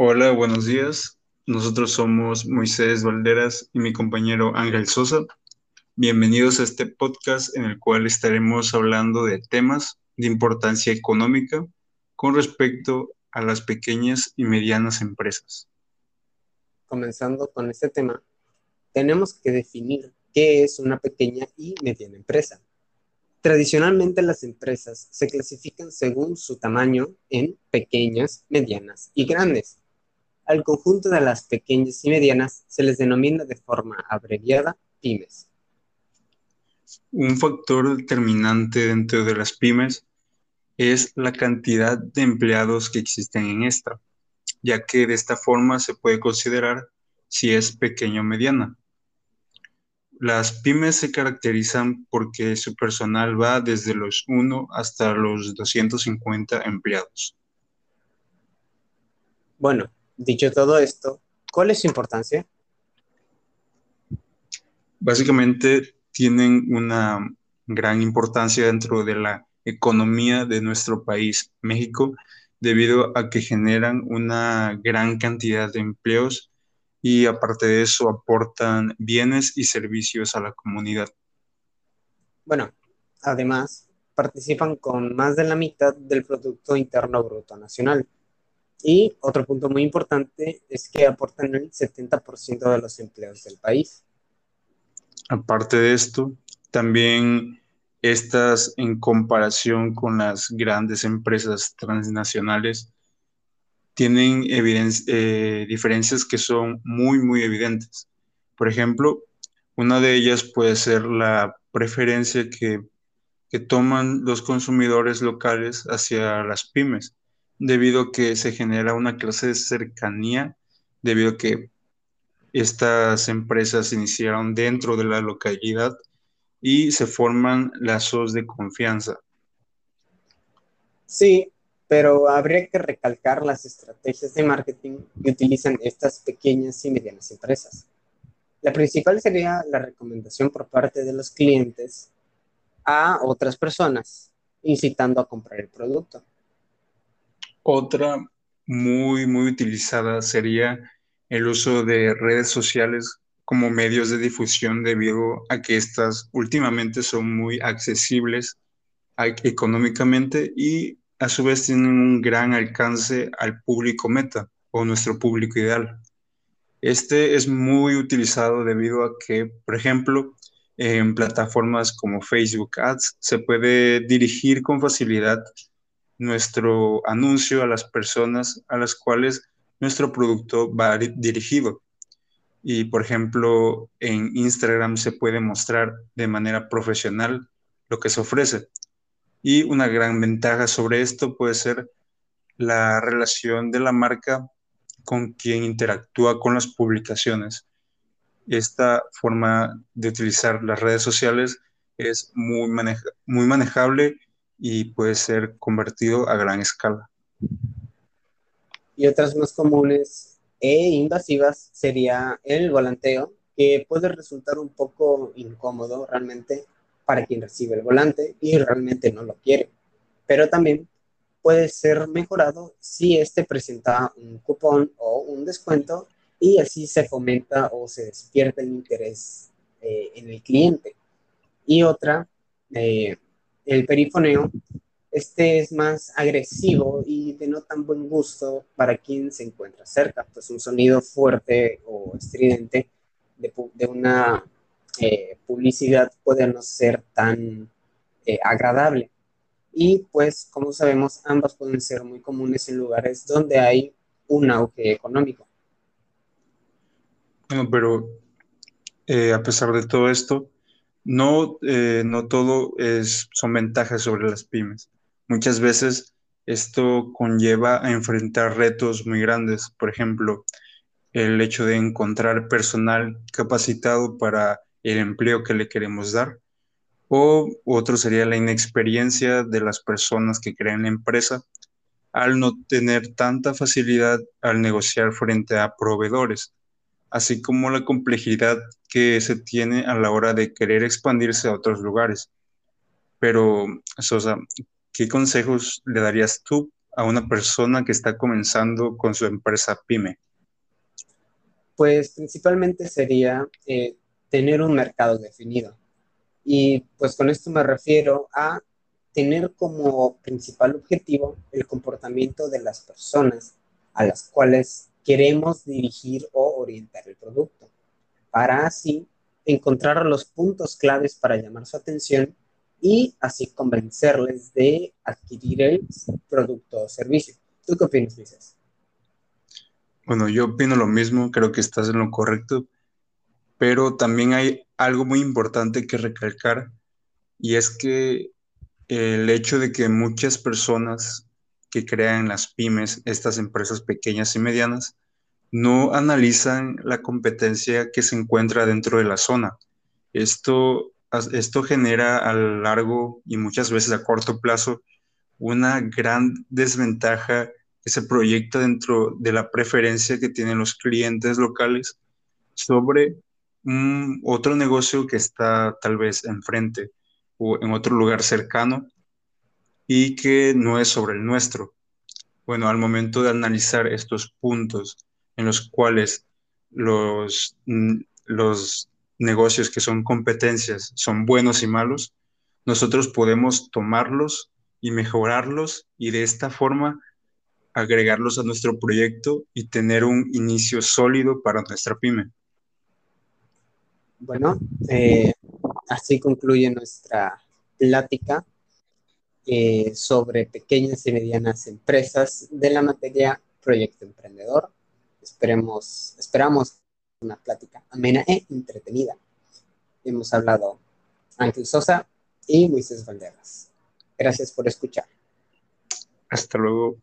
Hola, buenos días. Nosotros somos Moisés Valderas y mi compañero Ángel Sosa. Bienvenidos a este podcast en el cual estaremos hablando de temas de importancia económica con respecto a las pequeñas y medianas empresas. Comenzando con este tema, tenemos que definir qué es una pequeña y mediana empresa. Tradicionalmente las empresas se clasifican según su tamaño en pequeñas, medianas y grandes. Al conjunto de las pequeñas y medianas se les denomina de forma abreviada pymes. Un factor determinante dentro de las pymes es la cantidad de empleados que existen en esta, ya que de esta forma se puede considerar si es pequeña o mediana. Las pymes se caracterizan porque su personal va desde los 1 hasta los 250 empleados. Bueno, dicho todo esto, ¿cuál es su importancia? Básicamente tienen una gran importancia dentro de la economía de nuestro país, México, debido a que generan una gran cantidad de empleos y aparte de eso aportan bienes y servicios a la comunidad. Bueno, además participan con más de la mitad del Producto Interno Bruto Nacional. Y otro punto muy importante es que aportan el 70% de los empleos del país. Aparte de esto, también estas en comparación con las grandes empresas transnacionales tienen eh, diferencias que son muy, muy evidentes. Por ejemplo, una de ellas puede ser la preferencia que, que toman los consumidores locales hacia las pymes, debido a que se genera una clase de cercanía, debido a que estas empresas se iniciaron dentro de la localidad y se forman lazos de confianza. Sí, pero habría que recalcar las estrategias de marketing que utilizan estas pequeñas y medianas empresas. La principal sería la recomendación por parte de los clientes a otras personas, incitando a comprar el producto. Otra muy, muy utilizada sería el uso de redes sociales como medios de difusión debido a que estas últimamente son muy accesibles económicamente y a su vez tienen un gran alcance al público meta o nuestro público ideal. Este es muy utilizado debido a que, por ejemplo, en plataformas como Facebook Ads se puede dirigir con facilidad nuestro anuncio a las personas a las cuales nuestro producto va dirigido. Y, por ejemplo, en Instagram se puede mostrar de manera profesional lo que se ofrece. Y una gran ventaja sobre esto puede ser la relación de la marca con quien interactúa con las publicaciones. Esta forma de utilizar las redes sociales es muy, muy manejable y puede ser convertido a gran escala. Y otras más comunes e invasivas sería el volanteo, que puede resultar un poco incómodo realmente para quien recibe el volante y realmente no lo quiere. Pero también puede ser mejorado si este presenta un cupón o un descuento y así se fomenta o se despierta el interés eh, en el cliente. Y otra, eh, el perifoneo, este es más agresivo y de no tan buen gusto para quien se encuentra cerca, pues un sonido fuerte o estridente de, una eh, publicidad puede no ser tan eh, agradable. Y pues, como sabemos, ambas pueden ser muy comunes en lugares donde hay un auge económico. Pero eh, a pesar de todo esto, no, no todo es, son ventajas sobre las pymes. Muchas veces esto conlleva a enfrentar retos muy grandes. Por ejemplo, el hecho de encontrar personal capacitado para el empleo que le queremos dar. O otro sería la inexperiencia de las personas que crean la empresa al no tener tanta facilidad al negociar frente a proveedores, así como la complejidad que se tiene a la hora de querer expandirse a otros lugares. Pero, Sosa, ¿qué consejos le darías tú a una persona que está comenzando con su empresa pyme? Pues principalmente sería eh, tener un mercado definido. Y pues con esto me refiero a tener como principal objetivo el comportamiento de las personas a las cuales queremos dirigir o orientar el producto, para así encontrar los puntos claves para llamar su atención y así convencerles de adquirir el producto o servicio. ¿Tú qué opinas, Luis? Bueno, yo opino lo mismo, creo que estás en lo correcto, pero también hay algo muy importante que recalcar y es que el hecho de que muchas personas que crean las pymes, estas empresas pequeñas y medianas, no analizan la competencia que se encuentra dentro de la zona. Esto, esto genera a largo y muchas veces a corto plazo una gran desventaja que se proyecta dentro de la preferencia que tienen los clientes locales sobre otro negocio que está tal vez enfrente o en otro lugar cercano y que no es sobre el nuestro. Bueno, al momento de analizar estos puntos en los cuales los, los negocios que son competencias son buenos y malos, nosotros podemos tomarlos y mejorarlos y de esta forma agregarlos a nuestro proyecto y tener un inicio sólido para nuestra pyme. Bueno, eh, así concluye nuestra plática eh, sobre pequeñas y medianas empresas de la materia Proyecto Emprendedor. Esperemos, esperamos una plática amena e entretenida. Hemos hablado Ángel Sosa y Moisés Valderas. Gracias por escuchar. Hasta luego.